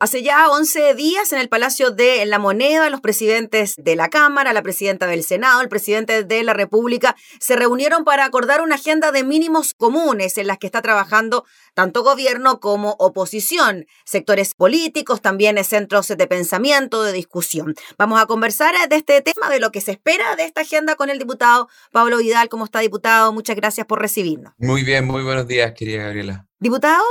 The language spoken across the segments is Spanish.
Hace ya 11 días en el Palacio de la Moneda, los presidentes de la Cámara, la presidenta del Senado, el presidente de la República se reunieron para acordar una agenda de mínimos comunes en las que está trabajando tanto gobierno como oposición, sectores políticos, también centros de pensamiento, de discusión. Vamos a conversar de este tema, de lo que se espera de esta agenda con el diputado Pablo Vidal. ¿Cómo está, diputado? Muchas gracias por recibirnos. Muy bien, muy buenos días, querida Gabriela. Diputado,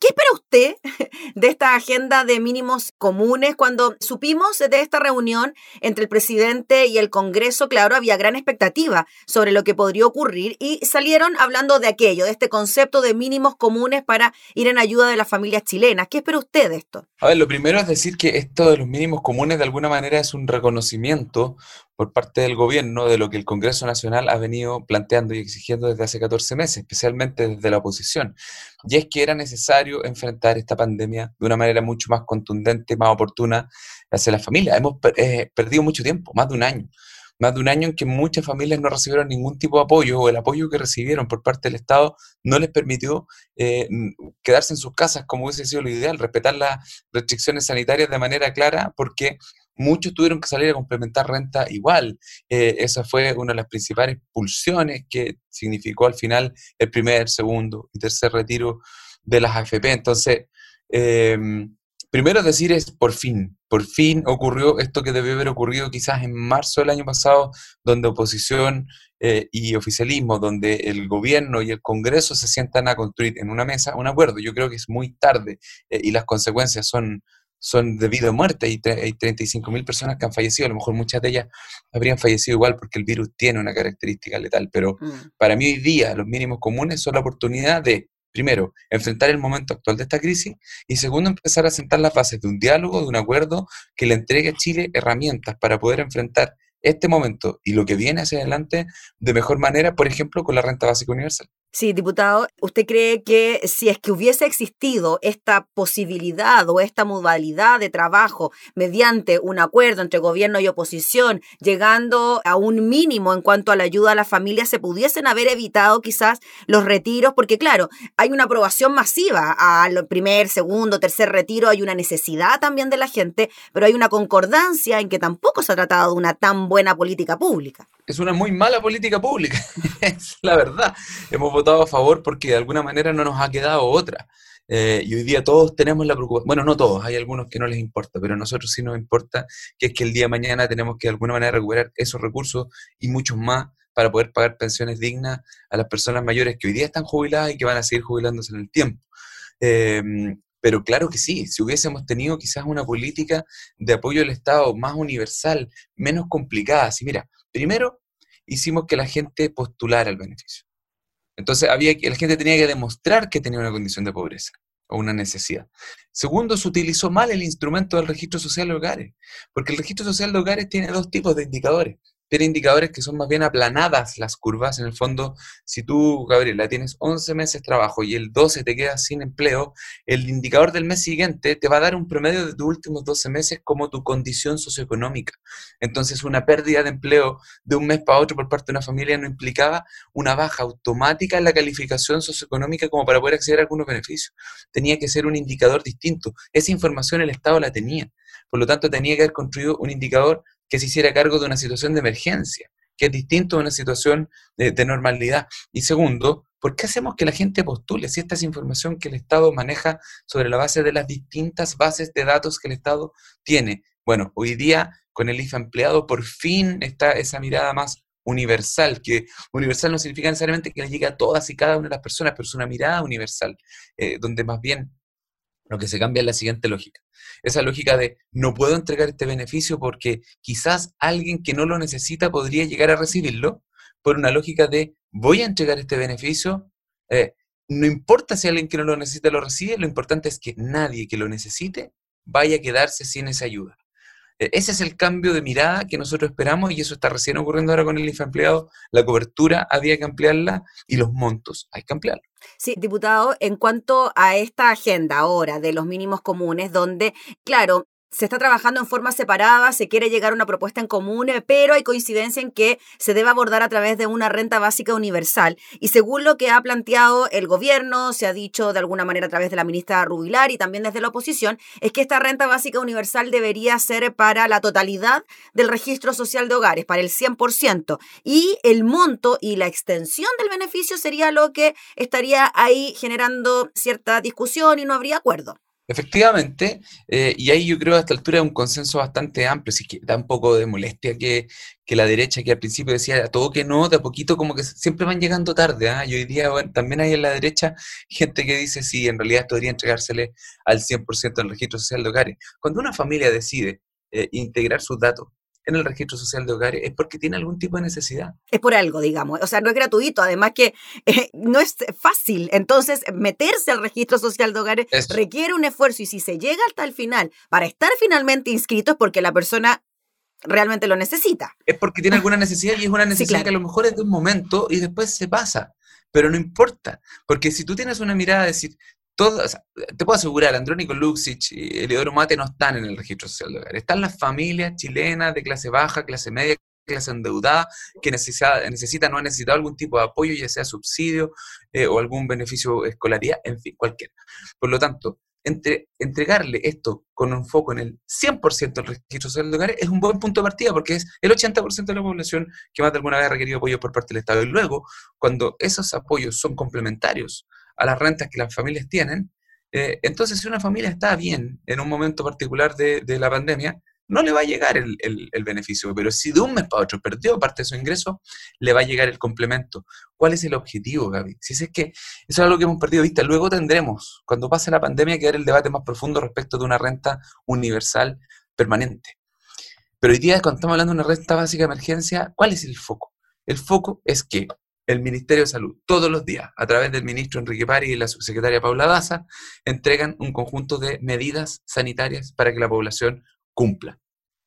¿Qué espera usted de esta agenda de mínimos comunes? Cuando supimos de esta reunión entre el presidente y el Congreso, claro, había gran expectativa sobre lo que podría ocurrir y salieron hablando de aquello, de este concepto de mínimos comunes para ir en ayuda de las familias chilenas. ¿Qué espera usted de esto? A ver, lo primero es decir que esto de los mínimos comunes de alguna manera es un reconocimiento por parte del gobierno de lo que el Congreso Nacional ha venido planteando y exigiendo desde hace 14 meses, especialmente desde la oposición. Y es que era necesario enfrentar esta pandemia de una manera mucho más contundente, más oportuna hacia las familias. Hemos eh, perdido mucho tiempo, más de un año. Más de un año en que muchas familias no recibieron ningún tipo de apoyo o el apoyo que recibieron por parte del Estado no les permitió eh, quedarse en sus casas como hubiese sido lo ideal, respetar las restricciones sanitarias de manera clara porque muchos tuvieron que salir a complementar renta igual. Eh, esa fue una de las principales pulsiones que significó al final el primer, segundo y tercer retiro de las AFP. Entonces, em, primero decir es por fin, por fin ocurrió esto que debió haber ocurrido quizás en marzo del año pasado, donde oposición eh, y oficialismo, donde el gobierno y el Congreso se sientan a construir en una mesa un acuerdo. Yo creo que es muy tarde eh, y las consecuencias son, son de vida o muerte. Hay, hay 35 mil personas que han fallecido, a lo mejor muchas de ellas habrían fallecido igual porque el virus tiene una característica letal, pero mm. para mí hoy día los mínimos comunes son la oportunidad de, primero, enfrentar el momento actual de esta crisis y segundo, empezar a sentar las bases de un diálogo, de un acuerdo que le entregue a Chile herramientas para poder enfrentar este momento y lo que viene hacia adelante de mejor manera, por ejemplo, con la renta básica universal. Sí, diputado, ¿usted cree que si es que hubiese existido esta posibilidad o esta modalidad de trabajo mediante un acuerdo entre gobierno y oposición, llegando a un mínimo en cuanto a la ayuda a las familias, se pudiesen haber evitado quizás los retiros? Porque claro, hay una aprobación masiva al primer, segundo, tercer retiro, hay una necesidad también de la gente, pero hay una concordancia en que tampoco se ha tratado de una tan buena política pública. Es una muy mala política pública, es la verdad. Hemos votado a favor porque de alguna manera no nos ha quedado otra. Eh, y hoy día todos tenemos la preocupación, bueno, no todos, hay algunos que no les importa, pero a nosotros sí nos importa, que es que el día de mañana tenemos que de alguna manera recuperar esos recursos y muchos más para poder pagar pensiones dignas a las personas mayores que hoy día están jubiladas y que van a seguir jubilándose en el tiempo. Em, pero claro que sí, si hubiésemos tenido quizás una política de apoyo del Estado más universal, menos complicada, si mira, primero hicimos que la gente postulara el beneficio. Entonces había la gente tenía que demostrar que tenía una condición de pobreza o una necesidad. Segundo, se utilizó mal el instrumento del registro social de hogares, porque el registro social de hogares tiene dos tipos de indicadores tiene indicadores que son más bien aplanadas las curvas. En el fondo, si tú, Gabriela, tienes 11 meses de trabajo y el 12 te quedas sin empleo, el indicador del mes siguiente te va a dar un promedio de tus últimos 12 meses como tu condición socioeconómica. Entonces, una pérdida de empleo de un mes para otro por parte de una familia no implicaba una baja automática en la calificación socioeconómica como para poder acceder a algunos beneficios. Tenía que ser un indicador distinto. Esa información el Estado la tenía. Por lo tanto, tenía que haber construido un indicador que se hiciera cargo de una situación de emergencia, que es distinto de una situación de, normalidad. Y segundo, ¿por qué hacemos que la gente postule si esta es información que el Estado maneja sobre la base de las distintas bases de datos que el Estado tiene? Bueno, hoy día con el IFA empleado por fin está esa mirada más universal, que universal no significa necesariamente que le llegue a todas y cada una de las personas, pero es una mirada universal, eh, donde más bien lo que se cambia es la siguiente lógica. Esa lógica de no puedo entregar este beneficio porque quizás alguien que no lo necesita podría llegar a recibirlo, por una lógica de voy a entregar este beneficio, eh, no importa si alguien que no lo necesita lo recibe, lo importante es que nadie que lo necesite vaya a quedarse sin esa ayuda. E, ese es el cambio de mirada que nosotros esperamos y eso está recién ocurriendo ahora con el IFA empleado. La cobertura había que ampliarla y los montos hay que ampliarlos. Sí, diputado, en cuanto a esta agenda ahora de los mínimos comunes, donde, claro, se está trabajando en forma separada, se quiere llegar a una propuesta en común, eh, pero hay coincidencia en que se debe abordar a través de una renta básica universal. Y según lo que ha planteado el gobierno, se ha dicho de alguna manera a través de la ministra Rubilar y también desde la oposición, es que esta renta básica universal debería ser para la totalidad del registro social de hogares, para el 100%. Y el monto y la extensión del beneficio sería lo que estaría ahí generando cierta discusión y no habría acuerdo. Efectivamente, eh, y ahí yo creo a esta altura un consenso bastante amplio, si que da un poco de molestia que, la derecha, que al principio decía todo que no, de a poquito como que siempre van llegando tarde, ¿ah? y hoy día también hay en la derecha gente que dice sí, en realidad esto debería entregársele al 100% del registro social de hogares. Cuando una familia decide eh, integrar sus datos en el registro social de hogares es porque tiene algún tipo de necesidad. Es por algo, digamos. O sea, no es gratuito, además que eh, no es fácil. Entonces, meterse al registro social de hogares requiere un esfuerzo y si se llega hasta el final para estar finalmente inscrito es porque la persona realmente lo necesita. Es porque tiene alguna necesidad y es una necesidad que a lo mejor es de un momento y después se pasa. Pero no importa, porque si tú tienes una mirada de decir, te puedo asegurar, Andrónico Luxich y Eliodoro Mate no están en el registro social de hogar. Están las familias chilenas de clase baja, clase media, clase endeudada, que necesita, necesitan o han necesitado algún tipo de apoyo, ya sea subsidio eh, o algún beneficio escolaridad, en fin, cualquiera. Por lo tanto, entre, entregarle esto con un foco en el 100% del registro social de hogares es un buen punto de partida porque es el 80% de la población que más de alguna vez ha requerido apoyo por parte del Estado. Y luego, cuando esos apoyos son complementarios a las rentas que las familias tienen, eh, entonces si una familia está bien en un momento particular de, la pandemia, no le va a llegar el, beneficio, pero si de un mes para otro perdió parte de su ingreso, le va a llegar el complemento. ¿Cuál es el objetivo, Gaby? Si es que eso es algo que hemos perdido vista, luego tendremos, cuando pase la pandemia, que dar el debate más profundo respecto de una renta universal permanente. Pero hoy día, cuando estamos hablando de una renta básica de emergencia, ¿cuál es el foco? El foco es que el Ministerio de Salud todos los días, a través del ministro Enrique Pari y la subsecretaria Paula Daza, entregan un conjunto de medidas sanitarias para que la población cumpla.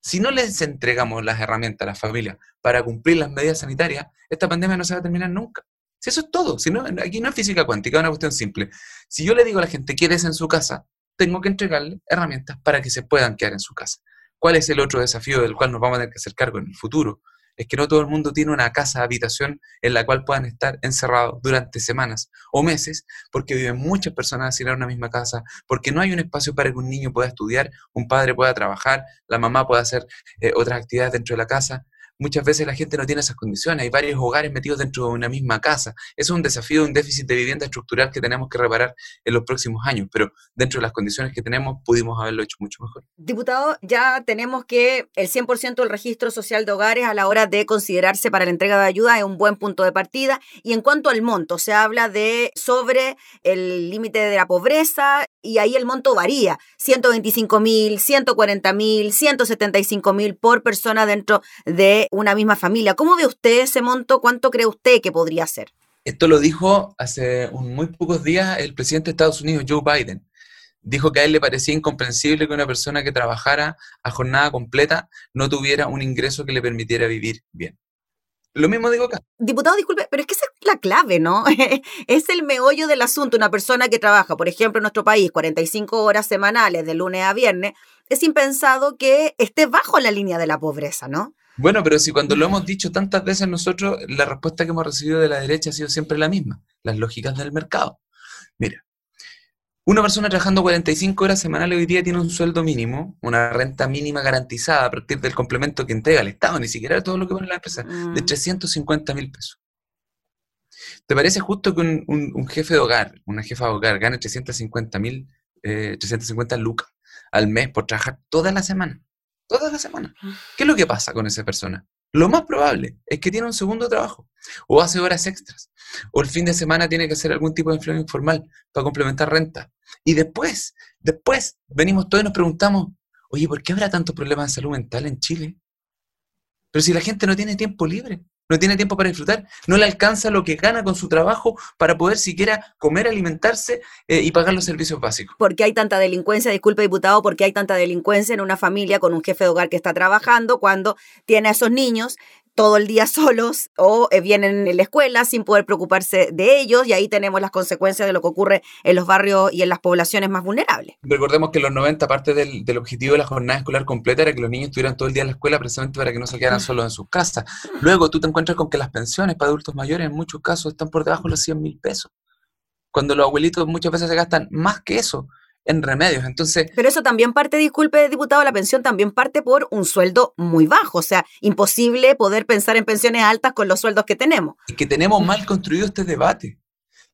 Si no les entregamos las herramientas a las familias para cumplir las medidas sanitarias, esta pandemia no se va a terminar nunca. Si eso es todo, si no, aquí no es física cuántica, es una cuestión simple. Si yo le digo a la gente, quédese en su casa, tengo que entregarle herramientas para que se puedan quedar en su casa. ¿Cuál es el otro desafío del cual nos vamos a tener que hacer cargo en el futuro? Es que no todo el mundo tiene una casa, habitación en la cual puedan estar encerrados durante semanas o meses, porque viven muchas personas en una misma casa, porque no hay un espacio para que un niño pueda estudiar, un padre pueda trabajar, la mamá pueda hacer eh, otras actividades dentro de la casa muchas veces la gente no tiene esas condiciones. Hay varios hogares metidos dentro de una misma casa. Eso es un desafío, un déficit de vivienda estructural que tenemos que reparar en los próximos años, pero dentro de las condiciones que tenemos pudimos haberlo hecho mucho mejor. Diputado, ya tenemos que el 100% del registro social de hogares a la hora de considerarse para la entrega de ayuda es un buen punto de partida. Y en cuanto al monto, se habla de sobre el límite de la pobreza y ahí el monto varía, 125 mil, 140 mil, 175 mil por persona dentro de una misma familia. ¿Cómo ve usted ese monto? ¿Cuánto cree usted que podría ser? Esto lo dijo hace muy pocos días el presidente de Estados Unidos, Joe Biden. Dijo que a él le parecía incomprensible que una persona que trabajara a jornada completa no tuviera un ingreso que le permitiera vivir bien. Lo mismo digo acá. Diputado, disculpe, pero es que esa es la clave, ¿no? es el meollo del asunto. Una persona que trabaja, por ejemplo, en nuestro país, 45 horas semanales de lunes a viernes, es impensado que esté bajo la línea de la pobreza, ¿no? Bueno, pero si cuando lo hemos dicho tantas veces nosotros, la respuesta que hemos recibido de la derecha ha sido siempre la misma, las lógicas del mercado. Mira, una persona trabajando 45 horas semanales hoy día tiene un sueldo mínimo, una renta mínima garantizada a partir del complemento que entrega el Estado, ni siquiera todo lo que pone la empresa, de 350 mm. mil pesos. ¿Te parece justo que un, jefe de hogar, una jefa de hogar, gane 350 mil, 350 eh, lucas al mes por trabajar toda la semana? Toda la semana. ¿Qué es lo que pasa con esa persona? Lo más probable es que tiene un segundo trabajo, o hace horas extras, o el fin de semana tiene que hacer algún tipo de empleo informal para complementar renta. Y después, después venimos todos y nos preguntamos, oye, ¿por qué habrá tantos problemas de salud mental en Chile? Pero si la gente no tiene tiempo libre, no tiene tiempo para disfrutar, no le alcanza lo que gana con su trabajo para poder siquiera comer, alimentarse eh, y pagar los servicios básicos. ¿Por qué hay tanta delincuencia? Disculpe, diputado, ¿por qué hay tanta delincuencia en una familia con un jefe de hogar que está trabajando cuando tiene a esos niños todo el día solos o eh, vienen en la escuela sin poder preocuparse de ellos y ahí tenemos las consecuencias de lo que ocurre en los barrios y en las poblaciones más vulnerables. Recordemos que en los 90 parte del, del objetivo de la jornada escolar completa era que los niños estuvieran todo el día en la escuela precisamente para que no se quedaran solos en sus casas. Luego tú te encuentras con que las pensiones para adultos mayores en muchos casos están por debajo de los 100 mil pesos, cuando los abuelitos muchas veces se gastan más que eso en remedios. Entonces, Pero eso también parte, disculpe, diputado, la pensión también parte por un sueldo muy bajo. O sea, imposible poder pensar en pensiones altas con los sueldos que tenemos. es que tenemos mal construido este debate.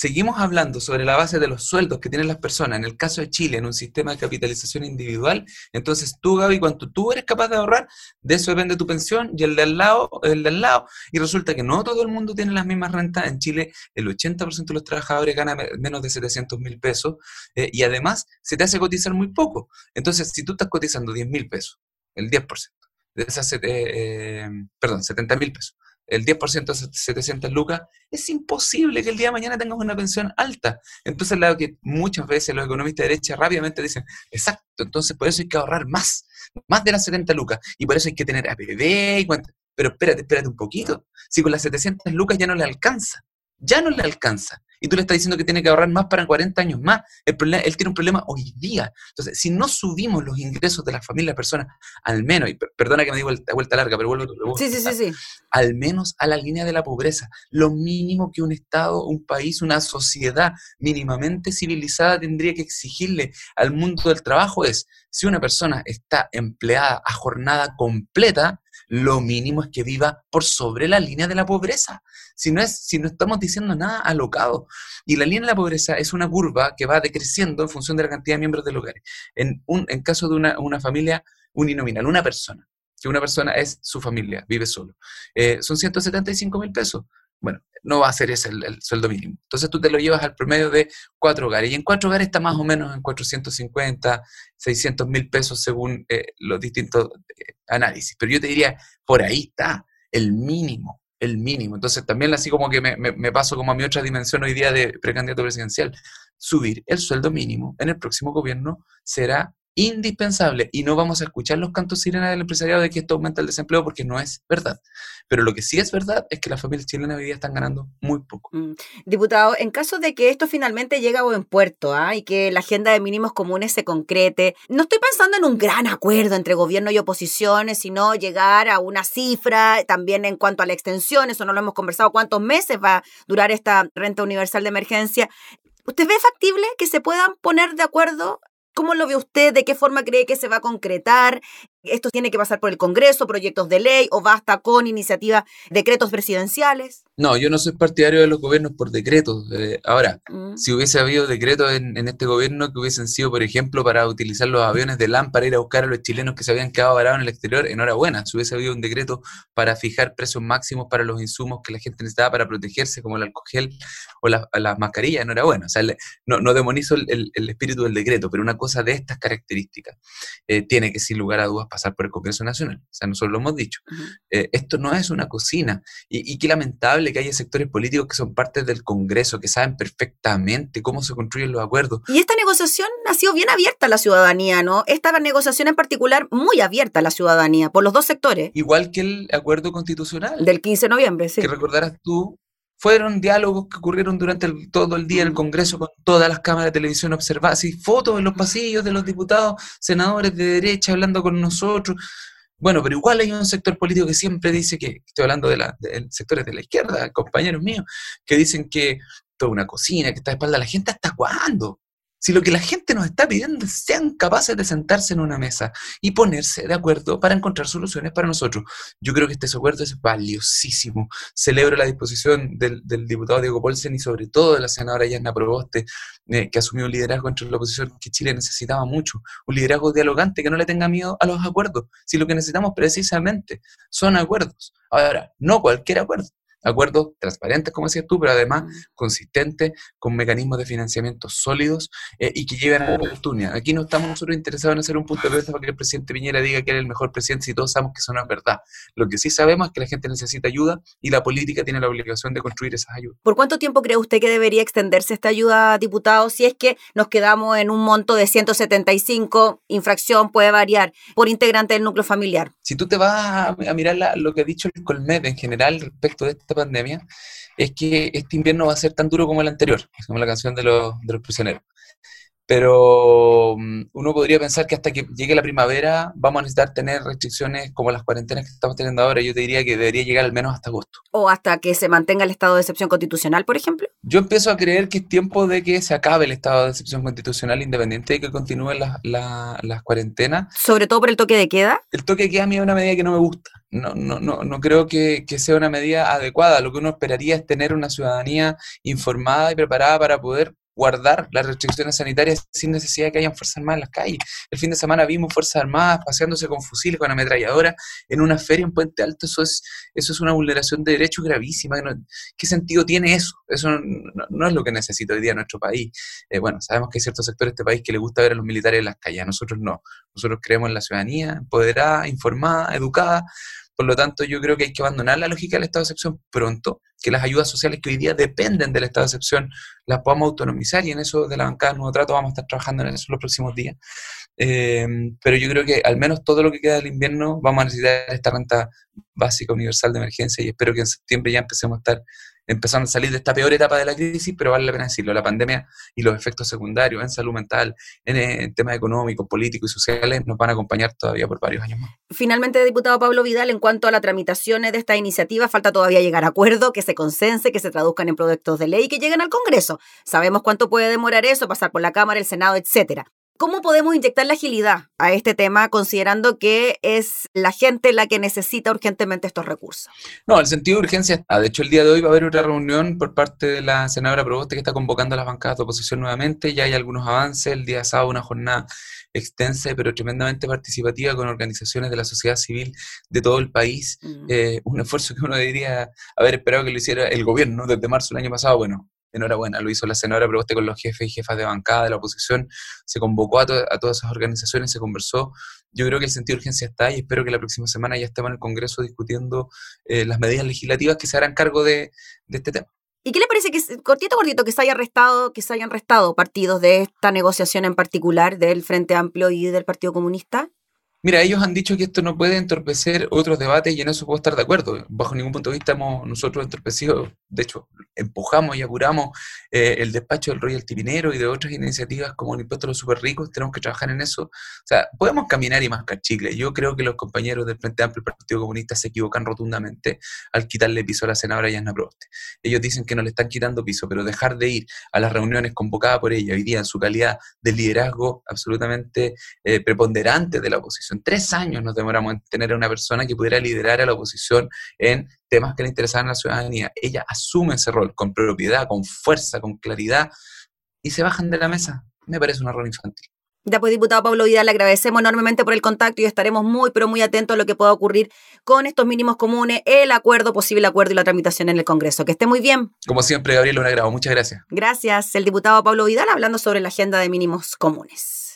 Seguimos hablando sobre la base de los sueldos que tienen las personas, en el caso de Chile, en un sistema de capitalización individual, entonces tú, Gaby, cuando tú eres capaz de ahorrar, de eso depende tu pensión y el de al lado, el de al lado, y resulta que no todo el mundo tiene las mismas rentas. En Chile, el 80% de los trabajadores gana me- menos de 700 mil pesos eh, y además se te hace cotizar muy poco. Entonces, si tú estás cotizando 10 mil pesos, el 10% de esas, eh, perdón, 70 mil pesos, el 10% de esas 700 lucas, es imposible que el día de mañana tengas una pensión alta. Entonces, lo que muchas veces los economistas de derecha rápidamente dicen, exacto, entonces por eso hay que ahorrar más, más de las 70 lucas, y por eso hay que tener APB y cuánto. Pero espérate, espérate un poquito. Si con las 700 lucas ya no le alcanza, ya no le alcanza. Y tú le estás diciendo que tiene que ahorrar más para 40 años más. El problema, él tiene un problema hoy día. Entonces, si no subimos los ingresos de las familias, personas, al menos, y per- perdona que me digo vuelta, vuelta larga, pero vuelvo Sí, sí, sí, sí. al menos a la línea de la pobreza. Lo mínimo que un Estado, un país, una sociedad mínimamente civilizada tendría que exigirle al mundo del trabajo es, si una persona está empleada a jornada completa, lo mínimo es que viva por sobre la línea de la pobreza. Si no, es, si no estamos diciendo nada alocado. Y la línea de la pobreza es una curva que va decreciendo en función de la cantidad de miembros del hogar. En, un, en caso de una, una familia uninominal, una persona, que una persona es su familia, vive solo eh, son 175 mil pesos. Bueno, no va a ser ese el, el, sueldo mínimo. Entonces tú te lo llevas al promedio de cuatro hogares. Y en cuatro hogares está más o menos en 450, 600 mil pesos según eh, los distintos eh, análisis. Pero yo te diría, por ahí está el mínimo, el mínimo. Entonces también así como que me, me, me paso como a mi otra dimensión hoy día de precandidato presidencial. Subir el sueldo mínimo en el próximo gobierno será indispensable y no vamos a escuchar los cantos sirenas del empresariado de que esto aumenta el desempleo porque no es verdad. Pero lo que sí es verdad es que las familias chilenas hoy día están ganando muy poco. Mm. Diputado, en caso de que esto finalmente llegue a buen puerto ¿ah? y que la agenda de mínimos comunes se concrete, no estoy pensando en un gran acuerdo entre gobierno y oposiciones, sino llegar a una cifra también en cuanto a la extensión, eso no lo hemos conversado, cuántos meses va a durar esta renta universal de emergencia. ¿Usted ve factible que se puedan poner de acuerdo ¿Cómo lo ve usted? ¿De qué forma cree que se va a concretar? ¿Esto tiene que pasar por el Congreso, proyectos de ley o basta con iniciativas, decretos presidenciales? No, yo no soy partidario de los gobiernos por decretos. Eh, ahora, mm. si hubiese habido decretos en, en, este gobierno que hubiesen sido, por ejemplo, para utilizar los aviones de LAN para ir a buscar a los chilenos que se habían quedado varados en el exterior, enhorabuena. Si hubiese habido un decreto para fijar precios máximos para los insumos que la gente necesitaba para protegerse, como el alcohol o las la mascarillas, enhorabuena. O sea, le, no, no, demonizo el, el, el, espíritu del decreto, pero una cosa de estas características eh, tiene que, sin lugar a dudas, pasar por el Congreso Nacional. O sea, nosotros lo hemos dicho. Uh -huh. eh, esto no es una cocina. Y, y, qué lamentable que haya sectores políticos que son parte del Congreso, que saben perfectamente cómo se construyen los acuerdos. Y esta negociación ha sido bien abierta a la ciudadanía, ¿no? Esta negociación en particular muy abierta a la ciudadanía, por los dos sectores. Igual que el acuerdo constitucional. Del 15 de noviembre, sí. Que recordarás tú, fueron diálogos que ocurrieron durante el, todo el día en el Congreso con todas las cámaras de televisión observadas, y fotos en los pasillos de los diputados, senadores de derecha hablando con nosotros. Bueno, pero igual hay un sector político que siempre dice que, estoy hablando de, la, de sectores de la izquierda, compañeros míos, que dicen que toda una cocina, que está de espalda a la gente, ¿hasta cuándo? Si lo que la gente nos está pidiendo es sean capaces de sentarse en una mesa y ponerse de acuerdo para encontrar soluciones para nosotros. Yo creo que este acuerdo es valiosísimo. Celebro la disposición del, del diputado Diego Polsen y sobre todo de la senadora Yasna Proboste, eh, que asumió un liderazgo entre la oposición que Chile necesitaba mucho. Un liderazgo dialogante que no le tenga miedo a los acuerdos. Si lo que necesitamos precisamente son acuerdos. Ahora, no cualquier acuerdo acuerdos transparentes, como decías tú, pero además consistentes, con mecanismos de financiamiento sólidos eh, y que lleven a la oportunidad. Aquí no estamos nosotros interesados en hacer un punto de vista para que el presidente Piñera diga que es el mejor presidente si todos sabemos que eso no es verdad. Lo que sí sabemos es que la gente necesita ayuda y la política tiene la obligación de construir esas ayudas. ¿Por cuánto tiempo cree usted que debería extenderse esta ayuda, diputado, si es que nos quedamos en un monto de 175, infracción puede variar, por integrante del núcleo familiar? Si tú te vas a, mirar lo que ha dicho el Colmed en general respecto de esta pandemia, es que este invierno va a ser tan duro como el anterior, como la canción de los, de los prisioneros pero mm, uno podría pensar que hasta que llegue la primavera vamos a necesitar tener restricciones como las cuarentenas que estamos teniendo ahora. Yo te diría que debería llegar al menos hasta agosto. ¿O hasta que se mantenga el estado de excepción constitucional, por ejemplo? Yo empiezo a creer que es tiempo de que se acabe el estado de excepción constitucional independiente de que continúen las, las cuarentenas. ¿Sobre todo por el toque de queda? El toque de queda a mí es una medida que no me gusta. No, no, no, no creo que, que sea una medida adecuada. Lo que uno esperaría es tener una ciudadanía informada y preparada para poder guardar las restricciones sanitarias sin necesidad de que hayan Fuerzas Armadas en las calles. El fin de semana vimos Fuerzas Armadas paseándose con fusiles, con ametralladoras en una feria en Puente Alto. Eso es, eso es una vulneración de derechos gravísima. ¿Qué sentido tiene eso? Eso no, es lo que necesita hoy día nuestro país. Eh, bueno, sabemos que hay ciertos sectores de este país que le gusta ver a los militares en las calles. Nosotros no. Nosotros creemos en la ciudadanía empoderada, informada, educada por lo tanto, yo creo que hay que abandonar la lógica del estado de excepción pronto, que las ayudas sociales que hoy día dependen del estado de excepción las podamos autonomizar y en eso de la bancada Nuevo Trato vamos a estar trabajando en eso los próximos días. Em, pero yo creo que al menos todo lo que queda del invierno vamos a necesitar esta renta básica universal de emergencia y espero que en septiembre ya empecemos a estar empezando a salir de esta peor etapa de la crisis, pero vale la pena decirlo, la pandemia y los efectos secundarios en salud mental, en, temas económicos, políticos y sociales nos van a acompañar todavía por varios años más. Finalmente, diputado Pablo Vidal, en cuanto a la tramitación de esta iniciativa, falta todavía llegar a acuerdo, que se consense, que se traduzcan en proyectos de ley y que lleguen al Congreso. Sabemos cuánto puede demorar eso, pasar por la Cámara, el Senado, etcétera. ¿Cómo podemos inyectar la agilidad a este tema considerando que es la gente la que necesita urgentemente estos recursos? No, el sentido de urgencia está. De hecho, el día de hoy va a haber otra reunión por parte de la senadora Proboste que está convocando a las bancadas de oposición nuevamente. Ya hay algunos avances. El día sábado una jornada extensa pero tremendamente participativa con organizaciones de la sociedad civil de todo el país. Mm. Eh, un esfuerzo que uno debería haber esperado que lo hiciera el gobierno desde marzo del año pasado. Bueno, enhorabuena, lo hizo la senadora Proboste con los jefes y jefas de bancada de la oposición, se convocó a, todas esas organizaciones, se conversó. Yo creo que el sentido de urgencia está y espero que la próxima semana ya estemos en el Congreso discutiendo eh, las medidas legislativas que se harán cargo de, este tema. ¿Y qué le parece que, cortito, cortito, que se haya arrestado, que se hayan restado partidos de esta negociación en particular del Frente Amplio y del Partido Comunista? Mira, ellos han dicho que esto no puede entorpecer otros debates y en eso puedo estar de acuerdo. Bajo ningún punto de vista hemos nosotros entorpecido, de hecho, empujamos y apuramos eh, el despacho del Royal Tipinero y de otras iniciativas como el impuesto a los super ricos, tenemos que trabajar en eso. O sea, podemos caminar y mascar chicle. Yo creo que los compañeros del Frente Amplio y Partido Comunista se equivocan rotundamente al quitarle piso a la senadora Yasna Proste. Ellos dicen que no le están quitando piso, pero dejar de ir a las reuniones convocadas por ella hoy día en su calidad de liderazgo absolutamente eh, preponderante de la oposición Tres años nos demoramos en tener a una persona que pudiera liderar a la oposición en temas que le interesaban a la ciudadanía. Ella asume ese rol con propiedad, con fuerza, con claridad, y se bajan de la mesa. Me parece un error infantil. Ya pues, diputado Pablo Vidal, le agradecemos enormemente por el contacto y estaremos muy, pero muy atentos a lo que pueda ocurrir con estos mínimos comunes, el acuerdo, posible acuerdo y la tramitación en el Congreso. Que esté muy bien. Como siempre, Gabriel, un agrado. Muchas gracias. Gracias. El diputado Pablo Vidal hablando sobre la agenda de mínimos comunes.